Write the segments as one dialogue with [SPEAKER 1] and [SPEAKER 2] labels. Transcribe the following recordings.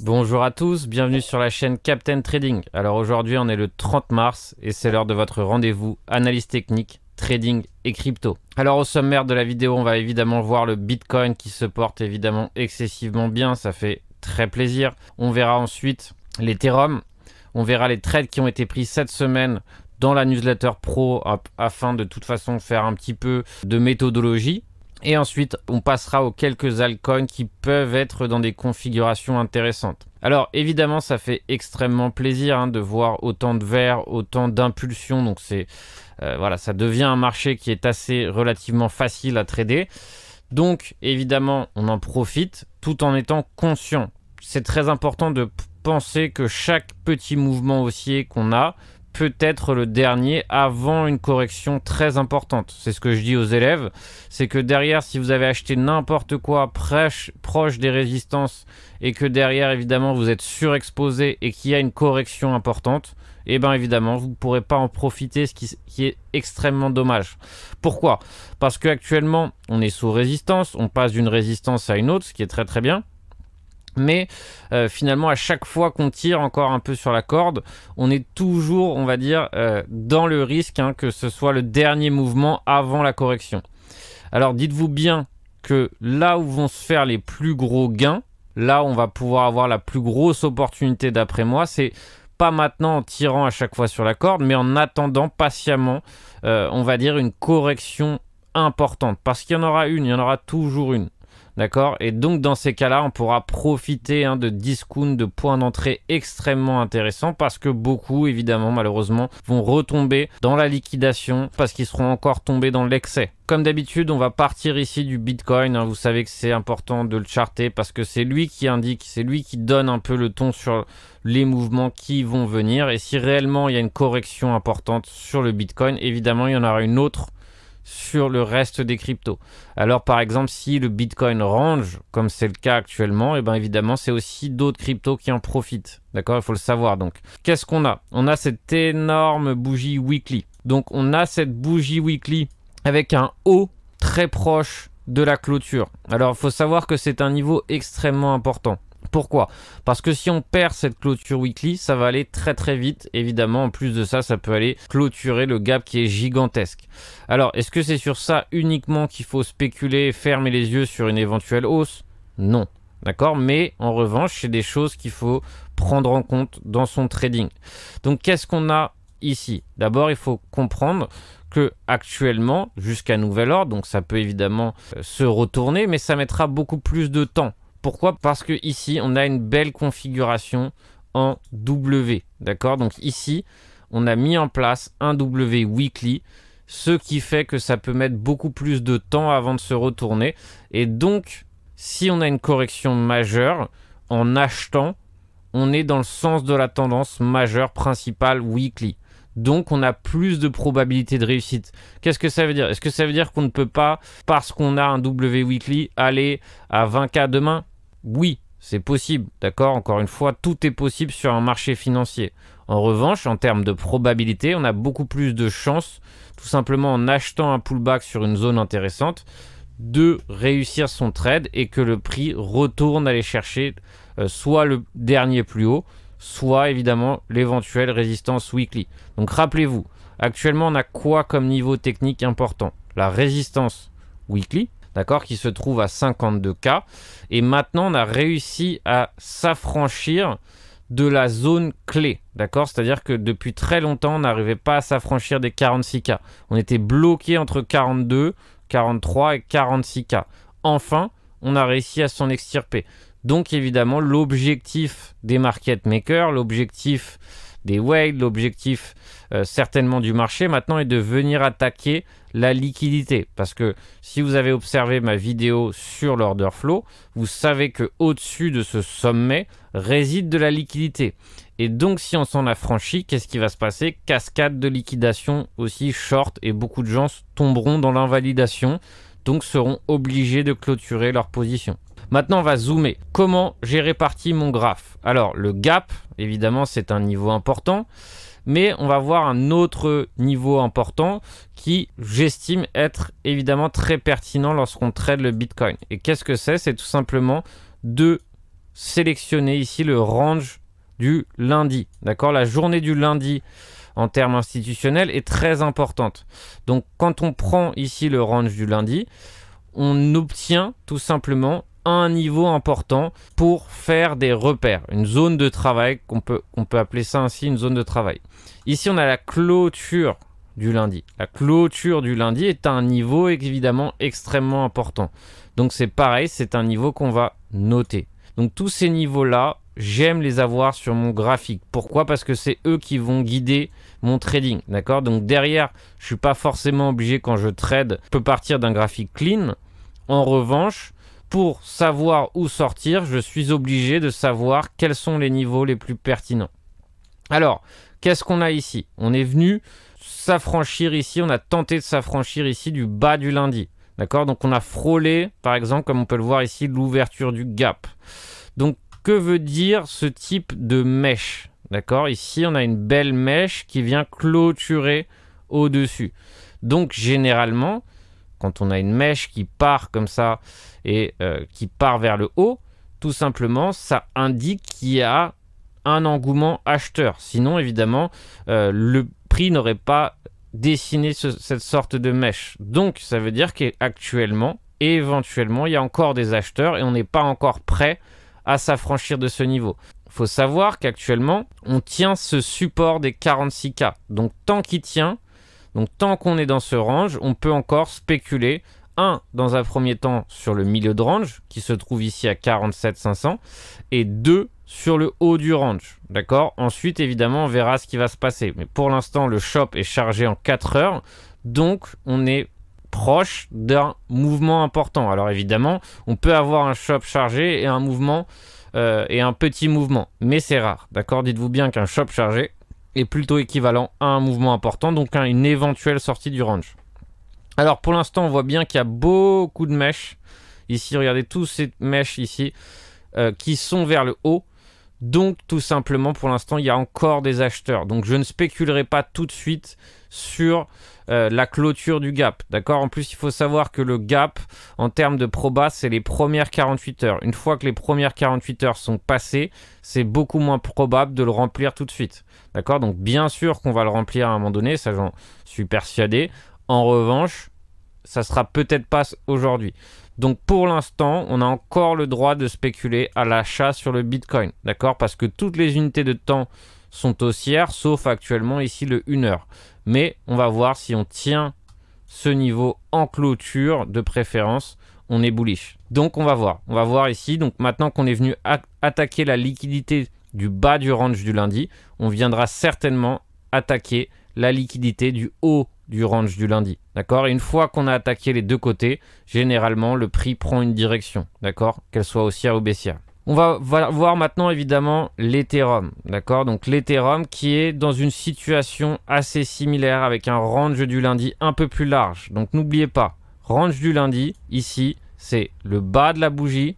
[SPEAKER 1] Bonjour à tous, bienvenue sur la chaîne Captain Trading. Alors aujourd'hui on est le 30 mars et c'est l'heure de votre rendez-vous analyse technique, trading et crypto. Alors au sommaire de la vidéo on va évidemment voir le Bitcoin qui se porte évidemment excessivement bien, ça fait très plaisir. On verra ensuite l'Ethereum, on verra les trades qui ont été pris cette semaine dans la newsletter pro afin de toute façon faire un petit peu de méthodologie. Et ensuite, on passera aux quelques altcoins qui peuvent être dans des configurations intéressantes. Alors évidemment, ça fait extrêmement plaisir hein, de voir autant de verts, autant d'impulsions. Donc c'est euh, voilà, ça devient un marché qui est assez relativement facile à trader. Donc évidemment, on en profite tout en étant conscient. C'est très important de penser que chaque petit mouvement haussier qu'on a peut être le dernier avant une correction très importante. C'est ce que je dis aux élèves, c'est que derrière, si vous avez acheté n'importe quoi proche, des résistances et que derrière, évidemment, vous êtes surexposé et qu'il y a une correction importante, eh bien évidemment, vous ne pourrez pas en profiter, ce qui, qui est extrêmement dommage. Pourquoi? Parce qu'actuellement, on est sous résistance, on passe d'une résistance à une autre, ce qui est très très bien. Mais euh, finalement, à chaque fois qu'on tire encore un peu sur la corde, on est toujours, on va dire, euh, dans le risque hein, que ce soit le dernier mouvement avant la correction. Alors dites-vous bien que là où vont se faire les plus gros gains, là où on va pouvoir avoir la plus grosse opportunité d'après moi, c'est pas maintenant en tirant à chaque fois sur la corde, mais en attendant patiemment, euh, on va dire, une correction importante. Parce qu'il y en aura une, il y en aura toujours une. D'accord Et donc, dans ces cas-là, on pourra profiter hein, de discounts, de points d'entrée extrêmement intéressants parce que beaucoup, évidemment, malheureusement, vont retomber dans la liquidation parce qu'ils seront encore tombés dans l'excès. Comme d'habitude, on va partir ici du Bitcoin. Hein. Vous savez que c'est important de le charter parce que c'est lui qui indique, c'est lui qui donne un peu le ton sur les mouvements qui vont venir. Et si réellement il y a une correction importante sur le Bitcoin, évidemment, il y en aura une autre sur le reste des cryptos. Alors par exemple, si le Bitcoin range, comme c'est le cas actuellement, et eh bien évidemment, c'est aussi d'autres cryptos qui en profitent. D'accord? Il faut le savoir donc. Qu'est-ce qu'on a? On a cette énorme bougie weekly. Donc on a cette bougie weekly avec un haut très proche de la clôture. Alors il faut savoir que c'est un niveau extrêmement important. Pourquoi? Parce que si on perd cette clôture weekly, ça va aller très très vite. Évidemment, en plus de ça, ça peut aller clôturer le gap qui est gigantesque. Alors, est-ce que c'est sur ça uniquement qu'il faut spéculer, fermer les yeux sur une éventuelle hausse? Non. D'accord? Mais en revanche, c'est des choses qu'il faut prendre en compte dans son trading. Donc, qu'est-ce qu'on a ici? D'abord, il faut comprendre que actuellement, jusqu'à nouvel ordre, donc ça peut évidemment euh, se retourner, mais ça mettra beaucoup plus de temps. Pourquoi? Parce que ici, on a une belle configuration en W. D'accord? Donc ici, on a mis en place un W weekly, ce qui fait que ça peut mettre beaucoup plus de temps avant de se retourner. Et donc, si on a une correction majeure, en achetant, on est dans le sens de la tendance majeure principale weekly. Donc on a plus de probabilité de réussite. Qu'est-ce que ça veut dire? Est-ce que ça veut dire qu'on ne peut pas, parce qu'on a un W weekly, aller à 20K demain? Oui, c'est possible, d'accord? Encore une fois, tout est possible sur un marché financier. En revanche, en termes de probabilité, on a beaucoup plus de chances, tout simplement en achetant un pullback sur une zone intéressante, de réussir son trade et que le prix retourne aller chercher euh, soit le dernier plus haut, soit évidemment l'éventuelle résistance weekly. Donc rappelez-vous, actuellement on a quoi comme niveau technique important? La résistance weekly, d'accord, qui se trouve à 52K. Et maintenant, on a réussi à s'affranchir de la zone clé, d'accord C'est-à-dire que depuis très longtemps, on n'arrivait pas à s'affranchir des 46K. On était bloqué entre 42, 43 et 46K. Enfin, on a réussi à s'en extirper. Donc évidemment, l'objectif des market makers, l'objectif des l'objectif euh, certainement du marché maintenant est de venir attaquer la liquidité. Parce que si vous avez observé ma vidéo sur l'order flow, vous savez que au-dessus de ce sommet réside de la liquidité. Et donc si on s'en affranchit, qu'est-ce qui va se passer? Cascade de liquidation aussi short et beaucoup de gens tomberont dans l'invalidation, donc seront obligés de clôturer leur position. Maintenant, on va zoomer. Comment j'ai réparti mon graphe? Alors, le gap, évidemment, c'est un niveau important mais on va voir un autre niveau important qui, j'estime, être évidemment très pertinent lorsqu'on trade le Bitcoin. Et qu'est-ce que c'est? C'est tout simplement de sélectionner ici le range du lundi. D'accord? La journée du lundi en termes institutionnels est très importante. Donc quand on prend ici le range du lundi, on obtient tout simplement un niveau important pour faire des repères, une zone de travail, qu'on peut, peut appeler ça ainsi une zone de travail. Ici, on a la clôture du lundi. La clôture du lundi est un niveau évidemment extrêmement important. Donc c'est pareil, c'est un niveau qu'on va noter. Donc tous ces niveaux-là, j'aime les avoir sur mon graphique. Pourquoi? Parce que c'est eux qui vont guider mon trading. D'accord? Donc derrière, je suis pas forcément obligé quand je trade, je peux partir d'un graphique clean. En revanche, pour savoir où sortir, je suis obligé de savoir quels sont les niveaux les plus pertinents. Alors, qu'est-ce qu'on a ici? On est venu s'affranchir ici, on a tenté de s'affranchir ici du bas du lundi. D'accord? Donc on a frôlé, par exemple, comme on peut le voir ici, l'ouverture du gap. Donc que veut dire ce type de mèche? D'accord? Ici, on a une belle mèche qui vient clôturer au-dessus. Donc généralement, quand on a une mèche qui part comme ça et euh, qui part vers le haut, tout simplement, ça indique qu'il y a un engouement acheteur. Sinon, évidemment, euh, le prix n'aurait pas dessiné cette sorte de mèche. Donc, ça veut dire qu'actuellement, éventuellement, il y a encore des acheteurs et on n'est pas encore prêt à s'affranchir de ce niveau. Faut savoir qu'actuellement, on tient ce support des 46K. Donc, tant qu'il tient, donc tant qu'on est dans ce range, on peut encore spéculer. Un, dans un premier temps, sur le milieu de range, qui se trouve ici à 47 500, et deux, sur le haut du range. D'accord? Ensuite, évidemment, on verra ce qui va se passer. Mais pour l'instant, le shop est chargé en 4 heures. Donc, on est proche d'un mouvement important. Alors, évidemment, on peut avoir un shop chargé et un mouvement euh, et un petit mouvement. Mais c'est rare. D'accord? Dites-vous bien qu'un shop chargé est plutôt équivalent à un mouvement important. Donc, à une éventuelle sortie du range. Alors, pour l'instant, on voit bien qu'il y a beaucoup de mèches. Ici, regardez tous ces mèches ici euh, qui sont vers le haut. Donc tout simplement pour l'instant il y a encore des acheteurs. Donc je ne spéculerai pas tout de suite sur euh, la clôture du gap. D'accord? En plus il faut savoir que le gap en termes de proba c'est les premières 48 heures. Une fois que les premières 48 heures sont passées, c'est beaucoup moins probable de le remplir tout de suite. D'accord? Donc bien sûr qu'on va le remplir à un moment donné, ça j'en suis persuadé. En revanche, ça sera peut-être pas aujourd'hui. Donc pour l'instant, on a encore le droit de spéculer à l'achat sur le Bitcoin, d'accord? Parce que toutes les unités de temps sont haussières, sauf actuellement ici le 1 heure. Mais on va voir si on tient ce niveau en clôture de préférence, on est bullish. Donc on va voir, on va voir ici. Donc maintenant qu'on est venu attaquer la liquidité du bas du range du lundi, on viendra certainement attaquer la liquidité du haut du range du lundi. D'accord? Une fois qu'on a attaqué les deux côtés, généralement, le prix prend une direction. D'accord? Qu'elle soit haussière ou baissière. On va voir maintenant évidemment l'Ethereum, d'accord? Donc l'Ethereum qui est dans une situation assez similaire avec un range du lundi un peu plus large. Donc n'oubliez pas, range du lundi, ici, c'est le bas de la bougie,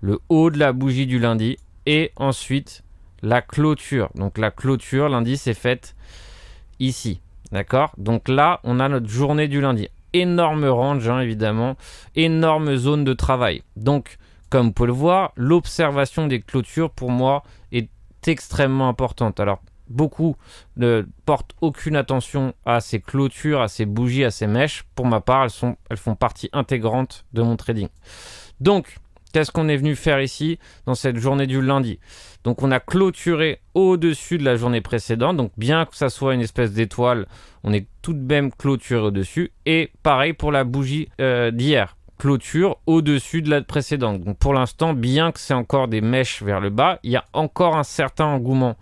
[SPEAKER 1] le haut de la bougie du lundi et ensuite la clôture. Donc la clôture, lundi, c'est faite ici. D'accord? Donc là, on a notre journée du lundi. Énorme range, hein, évidemment. Énorme zone de travail. Donc, comme vous pouvez le voir, l'observation des clôtures, pour moi, est extrêmement importante. Alors, beaucoup ne portent aucune attention à ces clôtures, à ces bougies, à ces mèches. Pour ma part, elles, sont, elles font partie intégrante de mon trading. Donc, Qu'est-ce qu'on est venu faire ici dans cette journée du lundi Donc on a clôturé au-dessus de la journée précédente. Donc bien que ça soit une espèce d'étoile, on est tout de même clôturé au-dessus. Et pareil pour la bougie euh, d'hier. Clôture au-dessus de la précédente. Donc pour l'instant, bien que c'est encore des mèches vers le bas, il y a encore un certain engouement.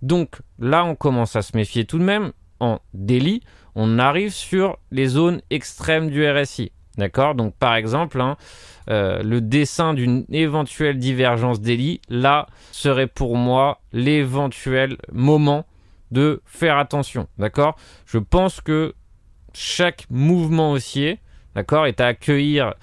[SPEAKER 1] Donc là, on commence à se méfier tout de même. En délit, on arrive sur les zones extrêmes du RSI. D'accord Donc par exemple, hein, euh, le dessin d'une éventuelle divergence d'Eli, là, serait pour moi l'éventuel moment de faire attention. D'accord Je pense que chaque mouvement haussier, d'accord, est à accueillir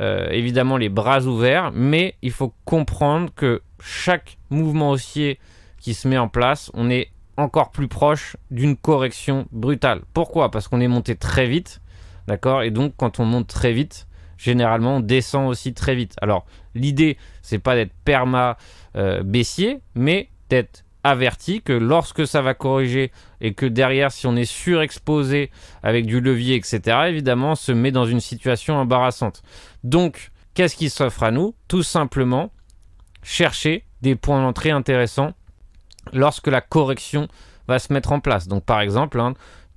[SPEAKER 1] euh, évidemment les bras ouverts, mais il faut comprendre que chaque mouvement haussier qui se met en place, on est encore plus proche d'une correction brutale. Pourquoi? Parce qu'on est monté très vite D'accord? Et donc, quand on monte très vite, généralement on descend aussi très vite. Alors l'idée c'est pas d'être perma euh, baissier, mais d'être averti que lorsque ça va corriger et que derrière si on est surexposé avec du levier etc évidemment on se met dans une situation embarrassante. Donc qu'est-ce qui s'offre à nous? Tout simplement chercher des points d'entrée intéressants lorsque la correction va se mettre en place. Donc par exemple,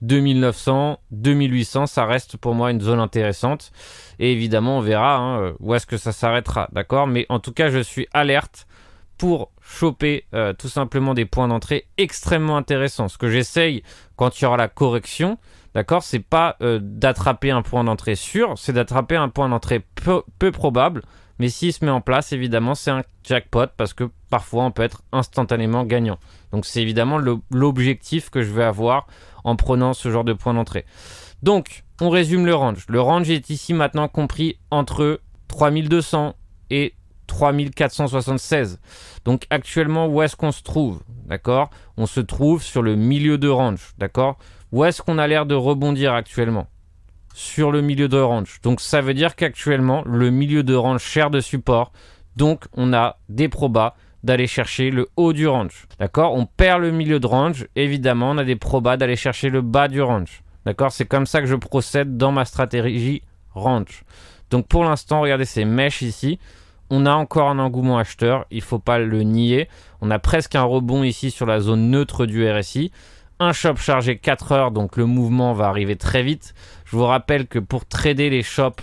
[SPEAKER 1] 2900, hein, 2800, ça reste pour moi une zone intéressante. Et évidemment, on verra hein, où est-ce que ça s'arrêtera. D'accord? Mais en tout cas, je suis alerte pour choper euh, tout simplement des points d'entrée extrêmement intéressants. Ce que j'essaye quand il y aura la correction, d'accord, c'est pas euh, d'attraper un point d'entrée sûr, c'est d'attraper un point d'entrée peu probable mais s'il se met en place, évidemment, c'est un jackpot parce que parfois on peut être instantanément gagnant. Donc c'est évidemment l'objectif que je vais avoir en prenant ce genre de point d'entrée. Donc, on résume le range. Le range est ici maintenant compris entre 3200 et 3476. Donc actuellement, où est-ce qu'on se trouve D'accord? On se trouve sur le milieu de range. D'accord? Où est-ce qu'on a l'air de rebondir actuellement? Sur le milieu de range. Donc ça veut dire qu'actuellement, le milieu de range cher de support. Donc on a des probas d'aller chercher le haut du range. D'accord? On perd le milieu de range. Évidemment, on a des probas d'aller chercher le bas du range. D'accord? C'est comme ça que je procède dans ma stratégie range. Donc pour l'instant, regardez ces mèches ici. On a encore un engouement acheteur, il ne faut pas le nier. On a presque un rebond ici sur la zone neutre du RSI un shop chargé 4 heures, donc le mouvement va arriver très vite. Je vous rappelle que pour trader les shops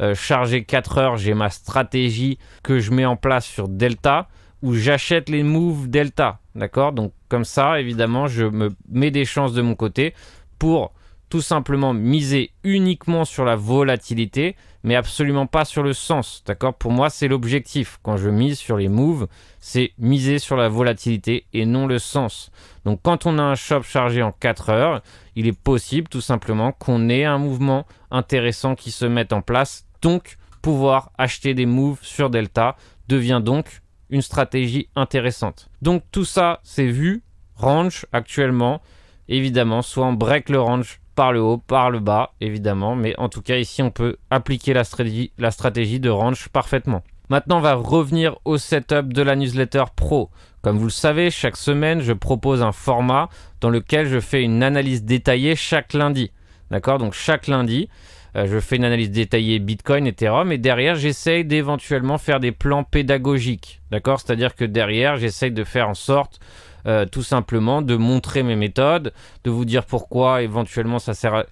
[SPEAKER 1] euh, chargés 4 heures, j'ai ma stratégie que je mets en place sur Delta où j'achète les moves Delta. D'accord? Donc comme ça, évidemment, je me mets des chances de mon côté pour tout simplement miser uniquement sur la volatilité, mais absolument pas sur le sens. D'accord? Pour moi, c'est l'objectif. Quand je mise sur les moves, c'est miser sur la volatilité et non le sens. Donc quand on a un shop chargé en 4 heures, il est possible tout simplement qu'on ait un mouvement intéressant qui se mette en place. Donc pouvoir acheter des moves sur Delta devient donc une stratégie intéressante. Donc tout ça, c'est vu, range actuellement. Évidemment, soit on break le range par le haut, par le bas, évidemment. Mais en tout cas, ici, on peut appliquer la stratégie, la stratégie de range parfaitement. Maintenant, on va revenir au setup de la newsletter pro. Comme vous le savez, chaque semaine, je propose un format dans lequel je fais une analyse détaillée chaque lundi. D'accord? Donc chaque lundi, euh, je fais une analyse détaillée Bitcoin, Ethereum, et derrière, j'essaye d'éventuellement faire des plans pédagogiques. D'accord? C'est-à-dire que derrière, j'essaye de faire en sorte euh, tout simplement de montrer mes méthodes, de vous dire pourquoi éventuellement ça, serait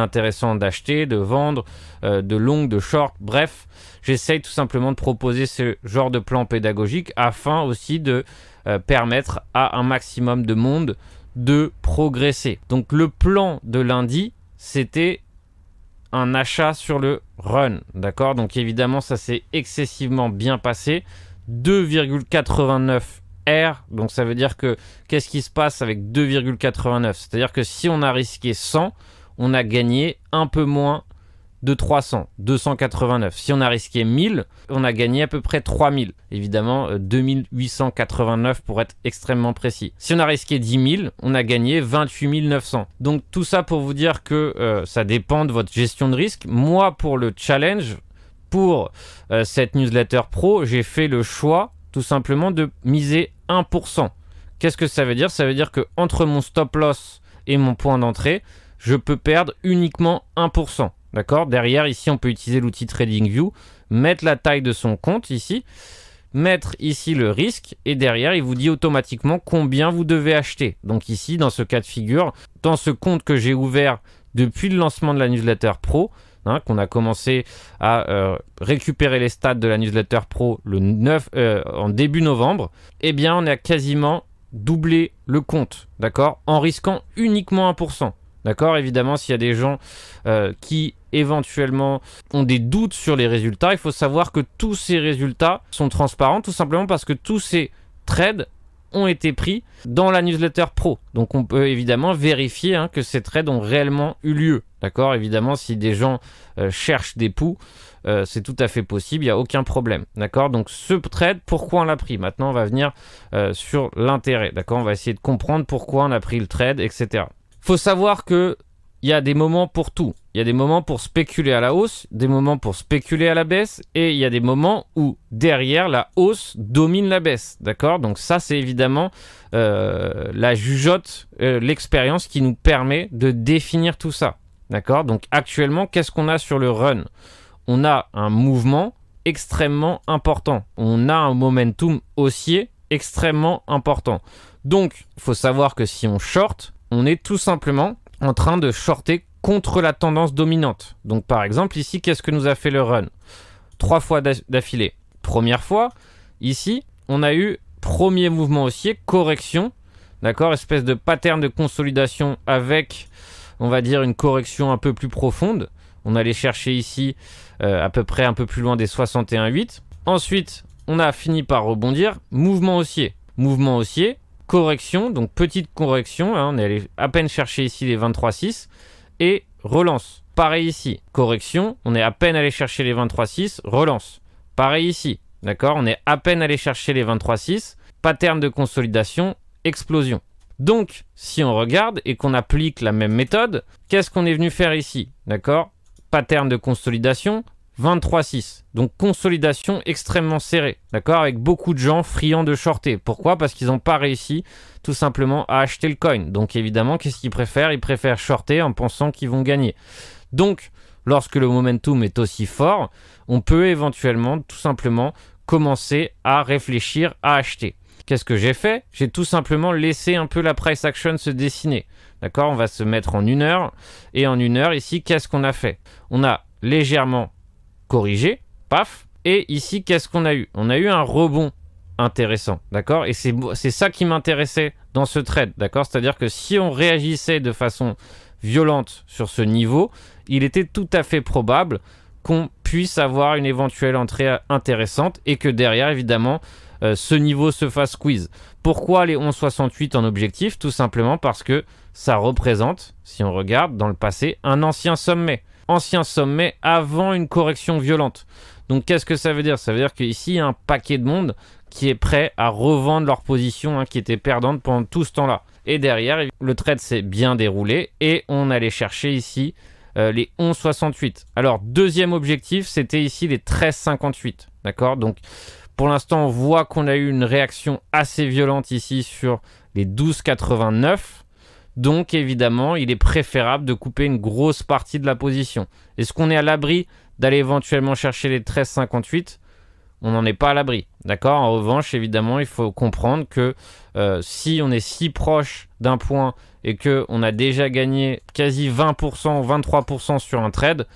[SPEAKER 1] intéressant d'acheter, de vendre, euh, de long, de short, bref, j'essaye tout simplement de proposer ce genre de plan pédagogique afin aussi de euh, permettre à un maximum de monde de progresser. Donc le plan de lundi, c'était un achat sur le run, d'accord? Donc évidemment, ça s'est excessivement bien passé. 2,89 R. Donc ça veut dire que qu'est-ce qui se passe avec 2,89 C'est-à-dire que si on a risqué 100, on a gagné un peu moins de 300, 289. Si on a risqué 1000, on a gagné à peu près 3000. Évidemment, 2889 euh, pour être extrêmement précis. Si on a risqué 10 000, on a gagné 28 900. Donc tout ça pour vous dire que euh, ça dépend de votre gestion de risque. Moi, pour le challenge, pour euh, cette newsletter pro, j'ai fait le choix tout simplement de miser 1%. Qu'est-ce que ça veut dire? Ça veut dire que entre mon stop loss et mon point d'entrée, je peux perdre uniquement 1%. D'accord? Derrière, ici, on peut utiliser l'outil TradingView, mettre la taille de son compte ici, mettre ici le risque, et derrière, il vous dit automatiquement combien vous devez acheter. Donc ici, dans ce cas de figure, dans ce compte que j'ai ouvert depuis le lancement de la newsletter pro, Hein, qu'on a commencé à euh, récupérer les stats de la newsletter pro le 9, euh, en début novembre, eh bien on a quasiment doublé le compte, d'accord, en risquant uniquement 1%. D'accord Évidemment, s'il y a des gens euh, qui éventuellement ont des doutes sur les résultats, il faut savoir que tous ces résultats sont transparents, tout simplement parce que tous ces trades ont été pris dans la newsletter pro. Donc on peut évidemment vérifier hein, que ces trades ont réellement eu lieu. D'accord? Évidemment, si des gens euh, cherchent des poux, euh, c'est tout à fait possible, il n'y a aucun problème. D'accord? Donc ce trade, pourquoi on l'a pris? Maintenant, on va venir euh, sur l'intérêt. D'accord? On va essayer de comprendre pourquoi on a pris le trade, etc. faut savoir que il y a des moments pour tout. Il y a des moments pour spéculer à la hausse, des moments pour spéculer à la baisse, et il y a des moments où derrière la hausse domine la baisse. D'accord? Donc ça, c'est évidemment euh, la jugeote, euh, l'expérience qui nous permet de définir tout ça. D'accord? Donc actuellement, qu'est-ce qu'on a sur le run? On a un mouvement extrêmement important. On a un momentum haussier extrêmement important. Donc, faut savoir que si on short, on est tout simplement en train de shorter contre la tendance dominante. Donc par exemple ici, qu'est-ce que nous a fait le run? Trois fois d'affilée. Première fois, ici, on a eu premier mouvement haussier, correction, d'accord? Espèce de pattern de consolidation avec, on va dire, une correction un peu plus profonde. On allait chercher ici euh, à peu près un peu plus loin des 61,8. Ensuite, on a fini par rebondir, mouvement haussier. Mouvement haussier, correction, donc petite correction, hein, on est allé à peine chercher ici les 23,6 et relance. Pareil ici, correction, on est à peine allé chercher les 23,6, relance. Pareil ici, d'accord? On est à peine allé chercher les 23,6, pattern de consolidation, explosion. Donc, si on regarde et qu'on applique la même méthode, qu'est-ce qu'on est venu faire ici? D'accord? Pattern de consolidation, 23,6. Donc consolidation extrêmement serrée, d'accord? Avec beaucoup de gens friands de shorter. Pourquoi? Parce qu'ils n'ont pas réussi tout simplement à acheter le coin. Donc évidemment, qu'est-ce qu'ils préfèrent? Ils préfèrent shorter en pensant qu'ils vont gagner. Donc, lorsque le momentum est aussi fort, on peut éventuellement tout simplement commencer à réfléchir à acheter. Qu'est-ce que j'ai fait? J'ai tout simplement laissé un peu la price action se dessiner. D'accord? On va se mettre en une heure. Et en une heure, ici, qu'est-ce qu'on a fait? On a légèrement corrigé, paf. Et ici, qu'est-ce qu'on a eu? On a eu un rebond intéressant, d'accord? Et c'est ça qui m'intéressait dans ce trade, d'accord? C'est-à-dire que si on réagissait de façon violente sur ce niveau, il était tout à fait probable qu'on puisse avoir une éventuelle entrée intéressante et que derrière, évidemment, euh, ce niveau se fasse squeeze. Pourquoi les 11,68 en objectif? Tout simplement parce que ça représente, si on regarde dans le passé, un ancien sommet ancien sommet avant une correction violente. Donc qu'est-ce que ça veut dire? Ça veut dire qu'ici, il y a un paquet de monde qui est prêt à revendre leur position hein, qui était perdante pendant tout ce temps-là. Et derrière, le trade s'est bien déroulé et on allait chercher ici euh, les 11,68. Alors, deuxième objectif, c'était ici les 13,58. D'accord? Donc, pour l'instant, on voit qu'on a eu une réaction assez violente ici sur les 12,89. Donc évidemment, il est préférable de couper une grosse partie de la position. Est-ce qu'on est à l'abri d'aller éventuellement chercher les 13,58 On n'en est pas à l'abri. D'accord? En revanche, évidemment, il faut comprendre que euh, si on est si proche d'un point et qu'on a déjà gagné quasi 20%, 23% sur un trade,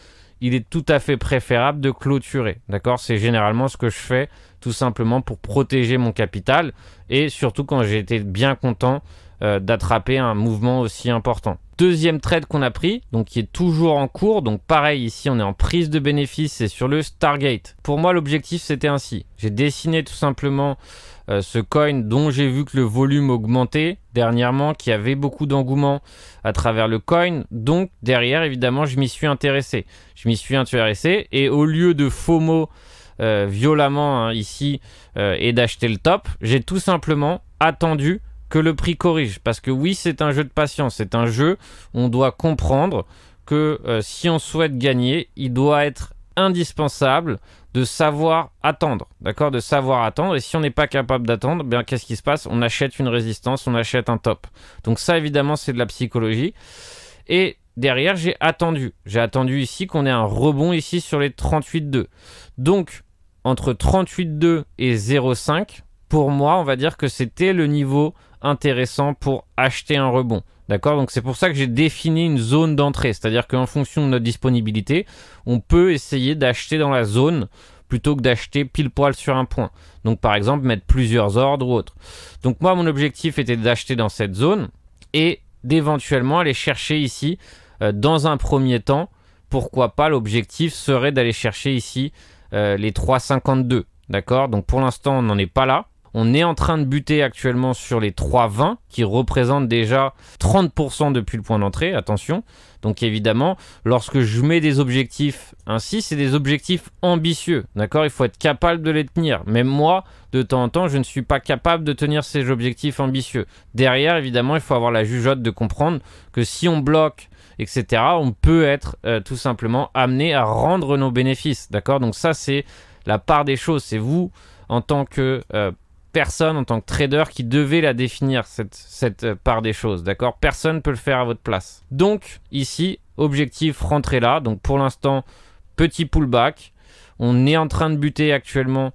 [SPEAKER 1] il est tout à fait préférable de clôturer. D'accord? C'est généralement ce que je fais tout simplement pour protéger mon capital et surtout quand j'ai été bien content euh, d'attraper un mouvement aussi important. Deuxième trade qu'on a pris, donc qui est toujours en cours, donc pareil ici on est en prise de bénéfice, c'est sur le Stargate. Pour moi l'objectif c'était ainsi, j'ai dessiné tout simplement euh, ce coin dont j'ai vu que le volume augmentait dernièrement, qui avait beaucoup d'engouement à travers le coin. Donc derrière, évidemment, je m'y suis intéressé. Je m'y suis intéressé et au lieu de FOMO euh, violemment hein, ici et d'acheter le top, j'ai tout simplement attendu que le prix corrige. Parce que oui, c'est un jeu de patience, c'est un jeu, on doit comprendre que euh, si on souhaite gagner, il doit être indispensable de savoir attendre, d'accord? De savoir attendre. Et si on n'est pas capable d'attendre, bien qu'est-ce qui se passe? On achète une résistance, on achète un top. Donc ça, évidemment, c'est de la psychologie. Et derrière, j'ai attendu. J'ai attendu ici qu'on ait un rebond ici sur les 38,2. Donc, entre 38,2 et 0,5, pour moi, on va dire que c'était le niveau intéressant pour acheter un rebond. D'accord? Donc c'est pour ça que j'ai défini une zone d'entrée. C'est-à-dire qu'en fonction de notre disponibilité, on peut essayer d'acheter dans la zone plutôt que d'acheter pile poil sur un point. Donc par exemple mettre plusieurs ordres ou autres. Donc moi mon objectif était d'acheter dans cette zone et d'éventuellement aller chercher ici euh, dans un premier temps. Pourquoi pas? L'objectif serait d'aller chercher ici euh, les 3,52. D'accord? Donc pour l'instant on n'en est pas là On est en train de buter actuellement sur les 3,20 qui représentent déjà 30% depuis le point d'entrée, attention. Donc évidemment, lorsque je mets des objectifs ainsi, c'est des objectifs ambitieux, d'accord? Il faut être capable de les tenir. Même moi, de temps en temps, je ne suis pas capable de tenir ces objectifs ambitieux. Derrière, évidemment, il faut avoir la jugeote de comprendre que si on bloque etc., on peut être euh, tout simplement amené à rendre nos bénéfices. D'accord? Donc ça, c'est la part des choses. C'est vous, en tant que euh, personne, en tant que trader, qui devez la définir, cette, cette euh, part des choses. D'accord? Personne ne peut le faire à votre place. Donc, ici, objectif, rentrer là. Donc pour l'instant, petit pullback. On est en train de buter actuellement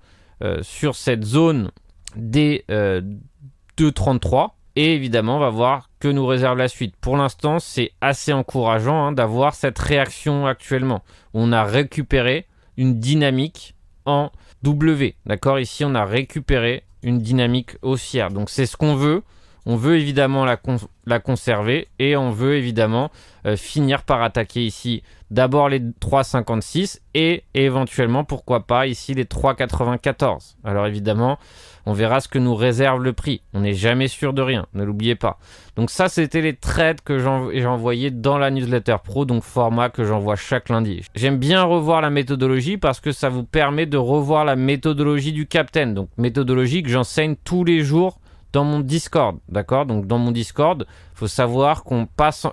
[SPEAKER 1] sur cette zone des 2,33. Et évidemment, on va voir que nous réserve la suite. Pour l'instant, c'est assez encourageant hein, d'avoir cette réaction actuellement. On a récupéré une dynamique en W. D'accord? Ici, on a récupéré une dynamique haussière. Donc, c'est ce qu'on veut. On veut évidemment la, conserver et on veut évidemment euh, finir par attaquer ici d'abord les 3,56 et éventuellement, pourquoi pas, ici les 3,94. Alors évidemment, on verra ce que nous réserve le prix. On n'est jamais sûr de rien, ne l'oubliez pas. Donc ça, c'était les trades que j'ai envoyés dans la newsletter pro, donc format que j'envoie chaque lundi. J'aime bien revoir la méthodologie parce que ça vous permet de revoir la méthodologie du Captain. Donc méthodologie que j'enseigne tous les jours dans mon Discord, d'accord? Donc dans mon Discord, faut savoir qu'on passe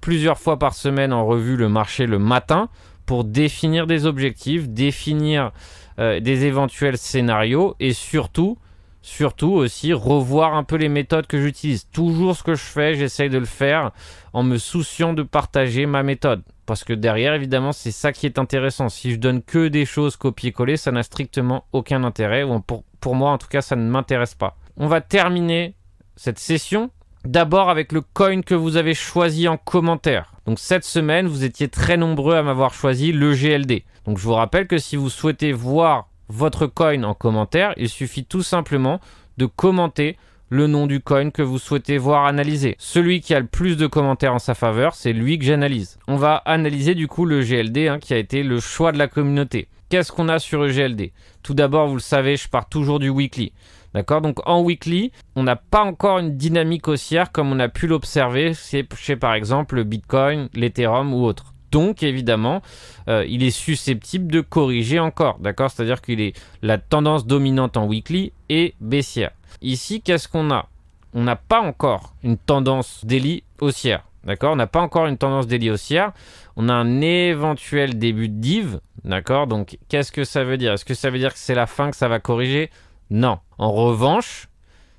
[SPEAKER 1] plusieurs fois par semaine en revue le marché le matin pour définir des objectifs, définir euh, des éventuels scénarios et surtout, surtout aussi revoir un peu les méthodes que j'utilise. Toujours ce que je fais, j'essaye de le faire en me souciant de partager ma méthode. Parce que derrière, évidemment, c'est ça qui est intéressant. Si je donne que des choses copier-coller, ça n'a strictement aucun intérêt. Ou pour, pour moi, en tout cas, ça ne m'intéresse pas. On va terminer cette session D'abord avec le coin que vous avez choisi en commentaire. Donc cette semaine, vous étiez très nombreux à m'avoir choisi le GLD. Donc je vous rappelle que si vous souhaitez voir votre coin en commentaire, il suffit tout simplement de commenter le nom du coin que vous souhaitez voir analysé. Celui qui a le plus de commentaires en sa faveur, c'est lui que j'analyse. On va analyser du coup le GLD hein, qui a été le choix de la communauté. Qu'est-ce qu'on a sur le GLD Tout d'abord, vous le savez, je pars toujours du weekly. D'accord? Donc en weekly, on n'a pas encore une dynamique haussière comme on a pu l'observer chez par exemple le Bitcoin, l'Ethereum ou autre. Donc évidemment, euh, il est susceptible de corriger encore. D'accord? C'est-à-dire qu'il est la tendance dominante en weekly est baissière. Ici, qu'est-ce qu'on a? On n'a pas encore une tendance daily haussière. D'accord? On n'a pas encore une tendance daily haussière. On a un éventuel début de div. D'accord? Donc qu'est-ce que ça veut dire? Est-ce que ça veut dire que c'est la fin que ça va corriger? Non. En revanche,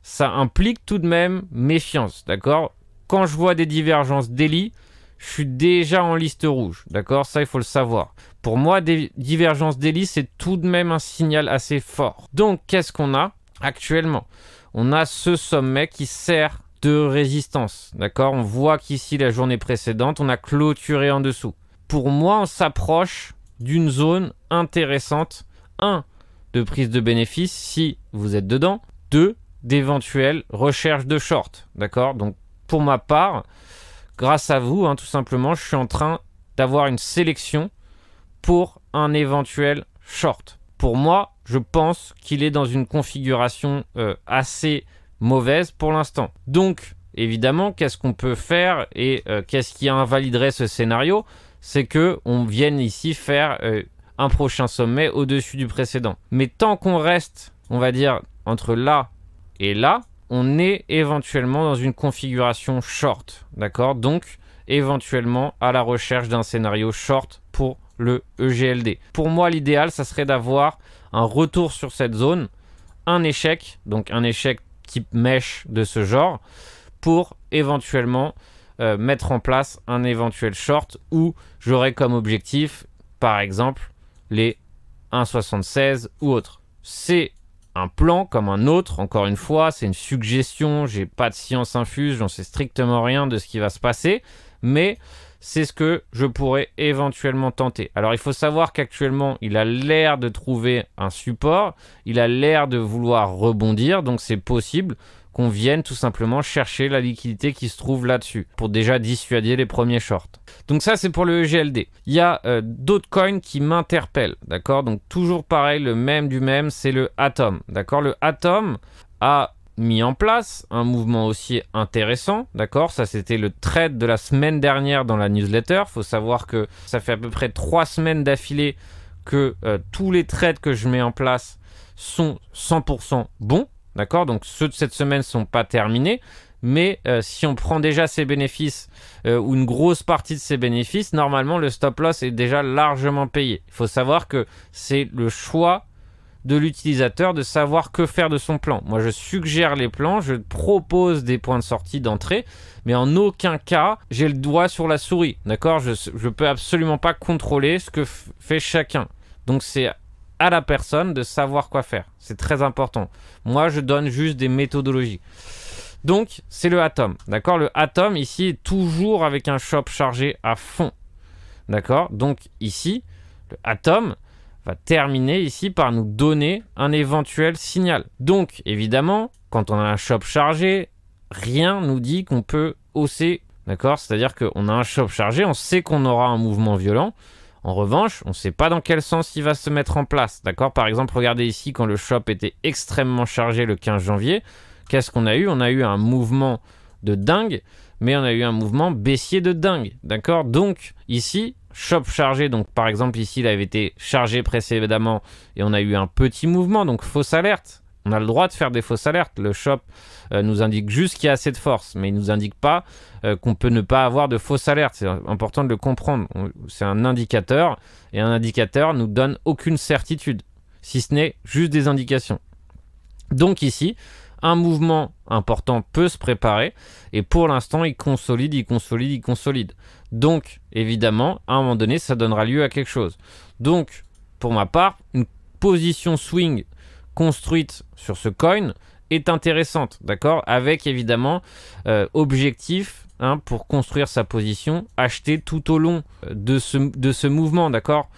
[SPEAKER 1] ça implique tout de même méfiance, d'accord? Quand je vois des divergences daily, je suis déjà en liste rouge, d'accord? Ça, il faut le savoir. Pour moi, des divergences daily, c'est tout de même un signal assez fort. Donc, qu'est-ce qu'on a actuellement? On a ce sommet qui sert de résistance, d'accord? On voit qu'ici, la journée précédente, on a clôturé en dessous. Pour moi, on s'approche d'une zone intéressante. 1 de prise de bénéfice si vous êtes dedans. Deux, d'éventuelles recherches de short. D'accord? Donc, pour ma part, grâce à vous, hein, tout simplement, je suis en train d'avoir une sélection pour un éventuel short. Pour moi, je pense qu'il est dans une configuration euh, assez mauvaise pour l'instant. Donc, évidemment, qu'est-ce qu'on peut faire et euh, qu'est-ce qui invaliderait ce scénario? C'est que on vienne ici faire euh, un prochain sommet au-dessus du précédent. Mais tant qu'on reste, on va dire, entre là et là, on est éventuellement dans une configuration short. D'accord? Donc, éventuellement à la recherche d'un scénario short pour le EGLD. Pour moi, l'idéal, ça serait d'avoir un retour sur cette zone, un échec, donc un échec type mesh de ce genre, pour éventuellement euh, mettre en place un éventuel short où j'aurais comme objectif, par exemple, les 1,76 ou autres. C'est un plan comme un autre, encore une fois, c'est une suggestion, j'ai pas de science infuse, j'en sais strictement rien de ce qui va se passer, mais c'est ce que je pourrais éventuellement tenter. Alors il faut savoir qu'actuellement il a l'air de trouver un support, il a l'air de vouloir rebondir, donc c'est possible qu'on vienne tout simplement chercher la liquidité qui se trouve là-dessus pour déjà dissuader les premiers shorts. Donc ça c'est pour le EGLD. Il y a euh, d'autres coins qui m'interpellent, d'accord? Donc toujours pareil, le même du même, c'est le Atom, d'accord? Le Atom a mis en place un mouvement aussi intéressant, d'accord? Ça c'était le trade de la semaine dernière dans la newsletter. Faut savoir que ça fait à peu près trois semaines d'affilée que euh, tous les trades que je mets en place sont 100% bons, D'accord? Donc ceux de cette semaine ne sont pas terminés. Mais euh, si on prend déjà ses bénéfices euh, ou une grosse partie de ses bénéfices, normalement le stop loss est déjà largement payé. Il faut savoir que c'est le choix de l'utilisateur de savoir que faire de son plan. Moi, je suggère les plans, je propose des points de sortie, d'entrée, mais en aucun cas, j'ai le doigt sur la souris. D'accord? Je ne peux absolument pas contrôler ce que fait chacun. Donc, c'est à la personne de savoir quoi faire. C'est très important. Moi, je donne juste des méthodologies. Donc, c'est le Atom. D'accord? Le Atom, ici, est toujours avec un shop chargé à fond. D'accord? Donc, ici, le Atom va terminer ici par nous donner un éventuel signal. Donc, évidemment, quand on a un shop chargé, rien nous dit qu'on peut hausser. D'accord? C'est-à-dire qu'on a un shop chargé, on sait qu'on aura un mouvement violent. En revanche, on ne sait pas dans quel sens il va se mettre en place. D'accord? Par exemple, regardez ici quand le shop était extrêmement chargé le 15 janvier. Qu'est-ce qu'on a eu? On a eu un mouvement de dingue, mais on a eu un mouvement baissier de dingue. D'accord? Donc ici, shop chargé. Donc par exemple ici, il avait été chargé précédemment et on a eu un petit mouvement. Donc fausse alerte. On a le droit de faire des fausses alertes. Le shop euh, nous indique juste qu'il y a assez de force, mais il nous indique pas euh, qu'on peut ne pas avoir de fausses alertes. C'est important de le comprendre. C'est un indicateur et un indicateur nous donne aucune certitude, si ce n'est juste des indications. Donc ici, un mouvement important peut se préparer et pour l'instant, il consolide, il consolide, il consolide. Donc, évidemment, à un moment donné, ça donnera lieu à quelque chose. Donc, pour ma part, une position swing construite sur ce coin est intéressante, d'accord? Avec évidemment euh, objectif hein, pour construire sa position, acheter tout au long euh, de ce, de ce mouvement, d'accord?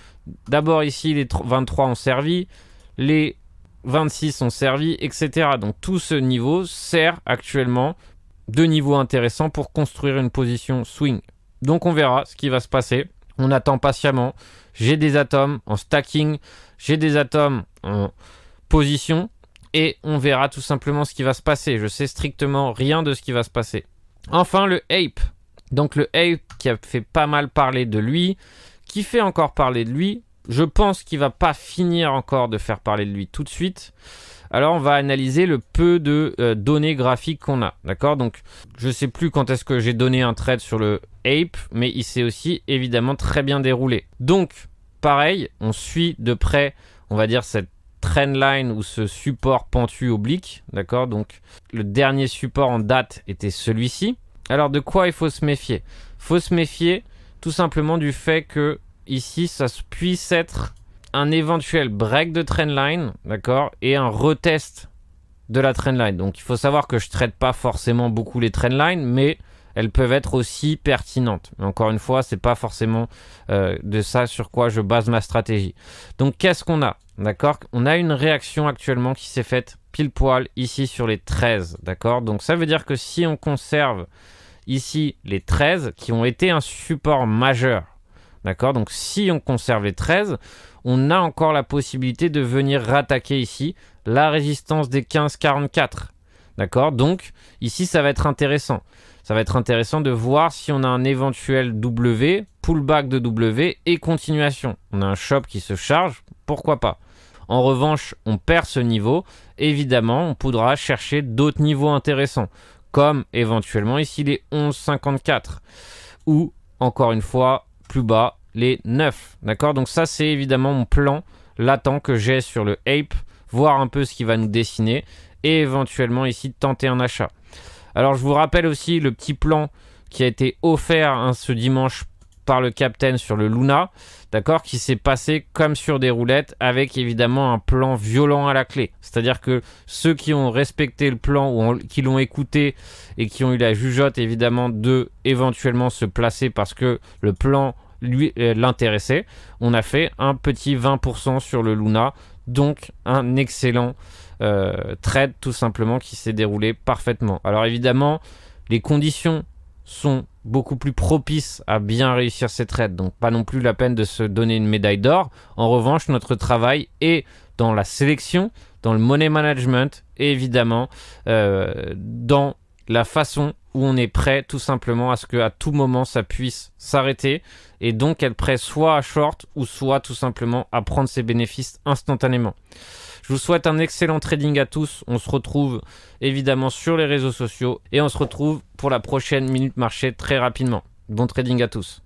[SPEAKER 1] D'abord ici, les 23 ont servi, les 26 ont servi, etc. Donc tout ce niveau sert actuellement de niveau intéressant pour construire une position swing. Donc on verra ce qui va se passer. On attend patiemment. J'ai des atomes en stacking, j'ai des atomes en position et on verra tout simplement ce qui va se passer. Je sais strictement rien de ce qui va se passer. Enfin, le Ape. Donc le Ape qui a fait pas mal parler de lui, qui fait encore parler de lui. Je pense qu'il va pas finir encore de faire parler de lui tout de suite. Alors on va analyser le peu de euh, données graphiques qu'on a, d'accord? Donc je sais plus quand est-ce que j'ai donné un trade sur le Ape, mais il s'est aussi évidemment très bien déroulé. Donc pareil, on suit de près, on va dire cette trendline ou ce support pentu oblique, d'accord? Donc le dernier support en date était celui-ci. Alors de quoi il faut se méfier? Il faut se méfier tout simplement du fait que ici ça puisse être un éventuel break de trendline, d'accord Et un retest de la trendline. Donc il faut savoir que je traite pas forcément beaucoup les trendlines, mais elles peuvent être aussi pertinentes. Mais encore une fois, c'est pas forcément euh, de ça sur quoi je base ma stratégie. Donc qu'est-ce qu'on a D'accord? On a une réaction actuellement qui s'est faite pile poil ici sur les 13. D'accord? Donc ça veut dire que si on conserve ici les 13 qui ont été un support majeur, d'accord? Donc si on conserve les 13, on a encore la possibilité de venir rattaquer ici la résistance des 15-44. D'accord? Donc ici ça va être intéressant ça va être intéressant de voir si on a un éventuel W, pullback de W et continuation. On a un shop qui se charge, pourquoi pas? En revanche, on perd ce niveau, évidemment, on pourra chercher d'autres niveaux intéressants, comme éventuellement ici les 11,54 ou encore une fois plus bas les 9. D'accord? Donc ça c'est évidemment mon plan latent que j'ai sur le Ape, voir un peu ce qui va nous dessiner et éventuellement ici tenter un achat. Alors je vous rappelle aussi le petit plan qui a été offert hein, ce dimanche par le captain sur le Luna, d'accord, qui s'est passé comme sur des roulettes avec évidemment un plan violent à la clé. C'est-à-dire que ceux qui ont respecté le plan ou qui l'ont écouté et qui ont eu la jugeote évidemment de éventuellement se placer parce que le plan lui euh, l'intéressait, on a fait un petit 20% sur le Luna, donc un excellent euh, trade tout simplement qui s'est déroulé parfaitement. Alors évidemment, les conditions sont beaucoup plus propices à bien réussir ces trades, donc pas non plus la peine de se donner une médaille d'or. En revanche, notre travail est dans la sélection, dans le money management et évidemment euh, dans la façon où on est prêt tout simplement à ce qu'à tout moment ça puisse s'arrêter et donc être prêt soit à short ou soit tout simplement à prendre ses bénéfices instantanément. Je vous souhaite un excellent trading à tous. On se retrouve évidemment sur les réseaux sociaux et on se retrouve pour la prochaine Minute Marché très rapidement. Bon trading à tous.